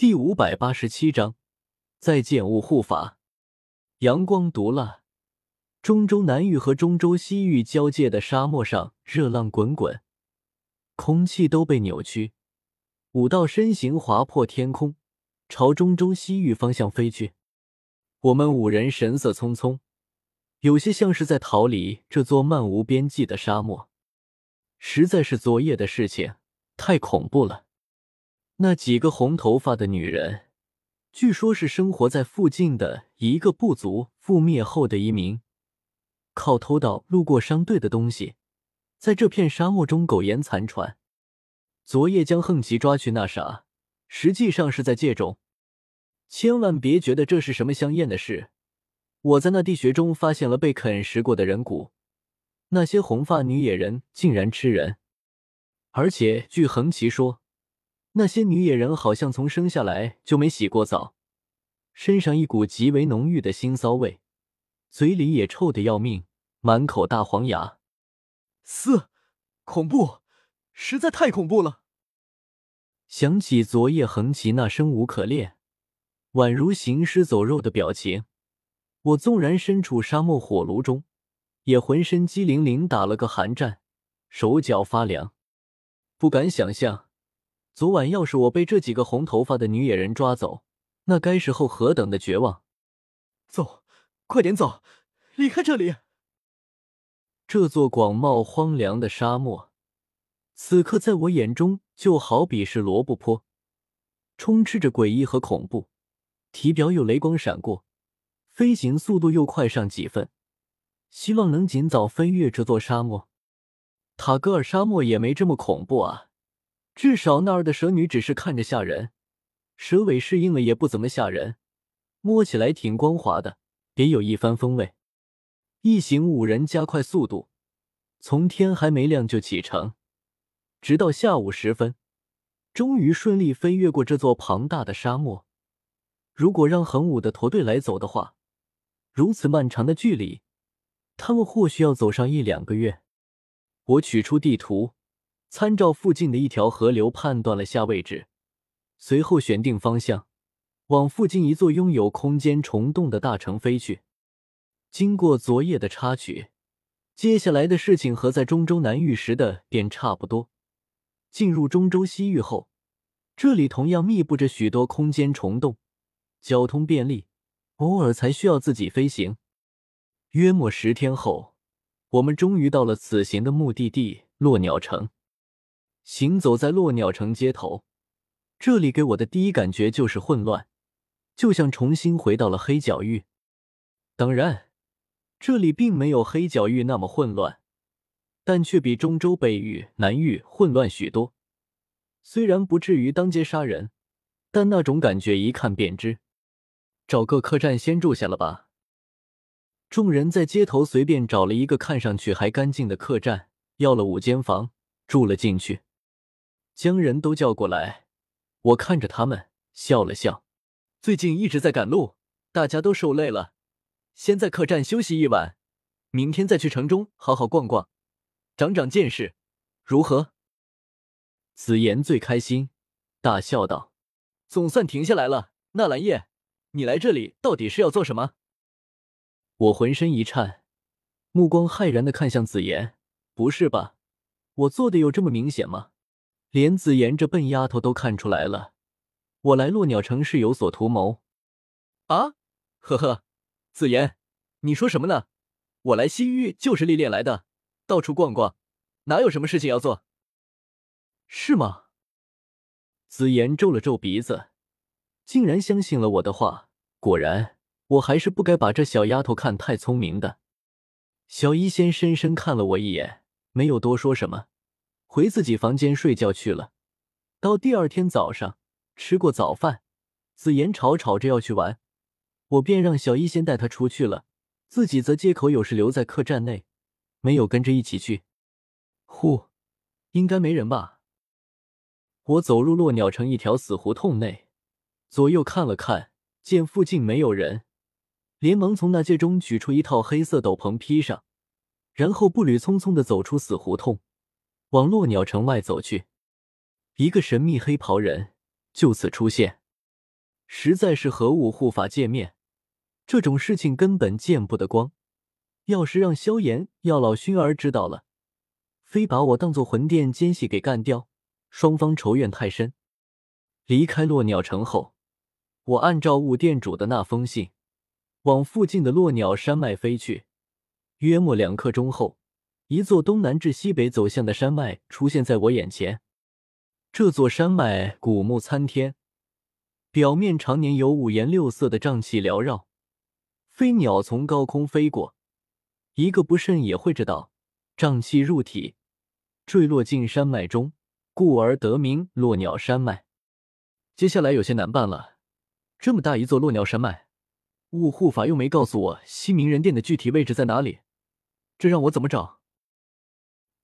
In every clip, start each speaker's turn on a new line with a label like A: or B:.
A: 第五百八十七章，再见雾护法。阳光毒辣，中州南域和中州西域交界的沙漠上热浪滚滚，空气都被扭曲。五道身形划破天空，朝中州西域方向飞去。我们五人神色匆匆，有些像是在逃离这座漫无边际的沙漠。实在是昨夜的事情太恐怖了。那几个红头发的女人，据说是生活在附近的一个部族覆灭后的移民，靠偷盗路过商队的东西，在这片沙漠中苟延残喘。昨夜将横旗抓去那啥，实际上是在借种。千万别觉得这是什么香艳的事。我在那地穴中发现了被啃食过的人骨，那些红发女野人竟然吃人，而且据横旗说。那些女野人好像从生下来就没洗过澡，身上一股极为浓郁的腥骚味，嘴里也臭得要命，满口大黄牙。
B: 四，恐怖，实在太恐怖了。
A: 想起昨夜横旗那生无可恋、宛如行尸走肉的表情，我纵然身处沙漠火炉中，也浑身激灵灵打了个寒战，手脚发凉，不敢想象。昨晚要是我被这几个红头发的女野人抓走，那该是后何等的绝望！
B: 走，快点走，离开这里！
A: 这座广袤荒凉的沙漠，此刻在我眼中就好比是罗布泊，充斥着诡异和恐怖。体表有雷光闪过，飞行速度又快上几分，希望能尽早飞越这座沙漠。塔格尔沙漠也没这么恐怖啊！至少那儿的蛇女只是看着吓人，蛇尾适应了也不怎么吓人，摸起来挺光滑的，别有一番风味。一行五人加快速度，从天还没亮就启程，直到下午时分，终于顺利飞越过这座庞大的沙漠。如果让恒武的驼队来走的话，如此漫长的距离，他们或许要走上一两个月。我取出地图。参照附近的一条河流判断了下位置，随后选定方向，往附近一座拥有空间虫洞的大城飞去。经过昨夜的插曲，接下来的事情和在中州南域时的便差不多。进入中州西域后，这里同样密布着许多空间虫洞，交通便利，偶尔才需要自己飞行。约莫十天后，我们终于到了此行的目的地——落鸟城。行走在落鸟城街头，这里给我的第一感觉就是混乱，就像重新回到了黑角域。当然，这里并没有黑角域那么混乱，但却比中州北域、南域混乱许多。虽然不至于当街杀人，但那种感觉一看便知。找个客栈先住下了吧。众人在街头随便找了一个看上去还干净的客栈，要了五间房，住了进去。将人都叫过来，我看着他们笑了笑。最近一直在赶路，大家都受累了，先在客栈休息一晚，明天再去城中好好逛逛，长长见识，如何？紫妍最开心，大笑道：“总算停下来了。纳兰叶，你来这里到底是要做什么？”我浑身一颤，目光骇然的看向紫妍：“不是吧？我做的有这么明显吗？”连紫妍这笨丫头都看出来了，我来落鸟城是有所图谋。啊，呵呵，紫妍，你说什么呢？我来西域就是历练来的，到处逛逛，哪有什么事情要做？是吗？紫妍皱了皱鼻子，竟然相信了我的话。果然，我还是不该把这小丫头看太聪明的。小医仙深深看了我一眼，没有多说什么。回自己房间睡觉去了。到第二天早上，吃过早饭，紫妍吵吵着要去玩，我便让小医仙带她出去了，自己则借口有事留在客栈内，没有跟着一起去。呼，应该没人吧？我走入落鸟城一条死胡同内，左右看了看，见附近没有人，连忙从那戒中取出一套黑色斗篷披上，然后步履匆匆的走出死胡同。往落鸟城外走去，一个神秘黑袍人就此出现。实在是和五护法见面，这种事情根本见不得光。要是让萧炎、药老熏儿知道了，非把我当做魂殿奸细给干掉，双方仇怨太深。离开落鸟城后，我按照五店主的那封信，往附近的落鸟山脉飞去。约莫两刻钟后，一座东南至西北走向的山脉出现在我眼前。这座山脉古木参天，表面常年有五颜六色的瘴气缭绕，飞鸟从高空飞过，一个不慎也会知道瘴气入体，坠落进山脉中，故而得名落鸟山脉。接下来有些难办了，这么大一座落鸟山脉，雾护法又没告诉我西明人殿的具体位置在哪里，这让我怎么找？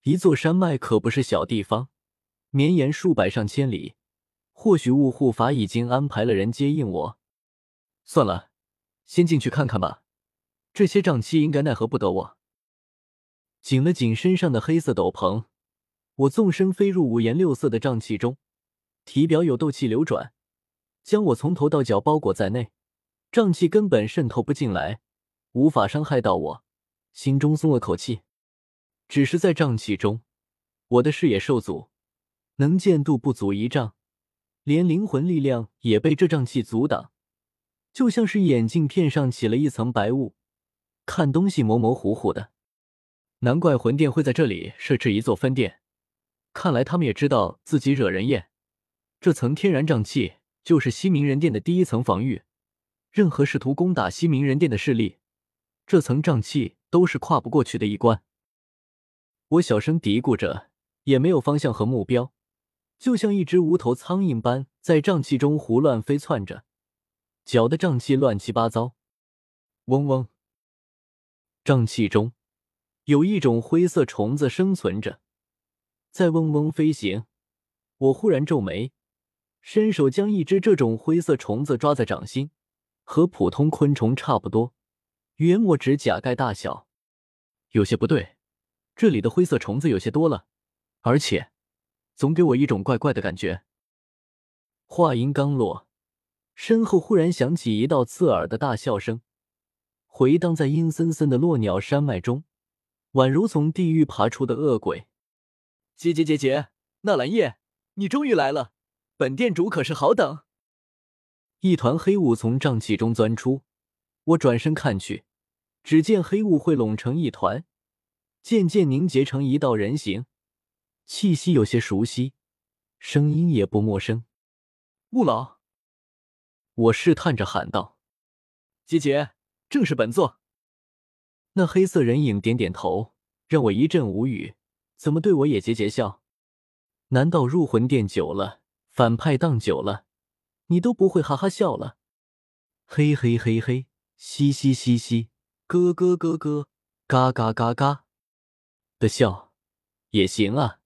A: 一座山脉可不是小地方。绵延数百上千里，或许雾护法已经安排了人接应我。算了，先进去看看吧。这些瘴气应该奈何不得我。紧了紧身上的黑色斗篷，我纵身飞入五颜六色的瘴气中，体表有斗气流转，将我从头到脚包裹在内，瘴气根本渗透不进来，无法伤害到我。心中松了口气。只是在瘴气中，我的视野受阻。能见度不足一丈，连灵魂力量也被这瘴气阻挡，就像是眼镜片上起了一层白雾，看东西模模糊糊的。难怪魂殿会在这里设置一座分殿，看来他们也知道自己惹人厌。这层天然瘴气就是西冥人殿的第一层防御，任何试图攻打西冥人殿的势力，这层瘴气都是跨不过去的一关。我小声嘀咕着，也没有方向和目标。就像一只无头苍蝇般在瘴气中胡乱飞窜着，搅得瘴气乱七八糟。嗡嗡，瘴气中有一种灰色虫子生存着，在嗡嗡飞行。我忽然皱眉，伸手将一只这种灰色虫子抓在掌心，和普通昆虫差不多，约莫指甲盖大小。有些不对，这里的灰色虫子有些多了，而且。总给我一种怪怪的感觉。话音刚落，身后忽然响起一道刺耳的大笑声，回荡在阴森森的落鸟山脉中，宛如从地狱爬出的恶鬼。
B: 姐姐姐姐，纳兰叶，你终于来了！本店主可是好等。
A: 一团黑雾从瘴气中钻出，我转身看去，只见黑雾汇拢成一团，渐渐凝结成一道人形。气息有些熟悉，声音也不陌生。
B: 穆老，
A: 我试探着喊道：“
B: 姐姐，正是本座。”
A: 那黑色人影点点头，让我一阵无语。怎么对我也桀桀笑？难道入魂殿久了，反派当久了，你都不会哈哈笑了？嘿嘿嘿嘿，嘻嘻嘻嘻，咯咯咯咯，嘎嘎嘎嘎的笑也行啊。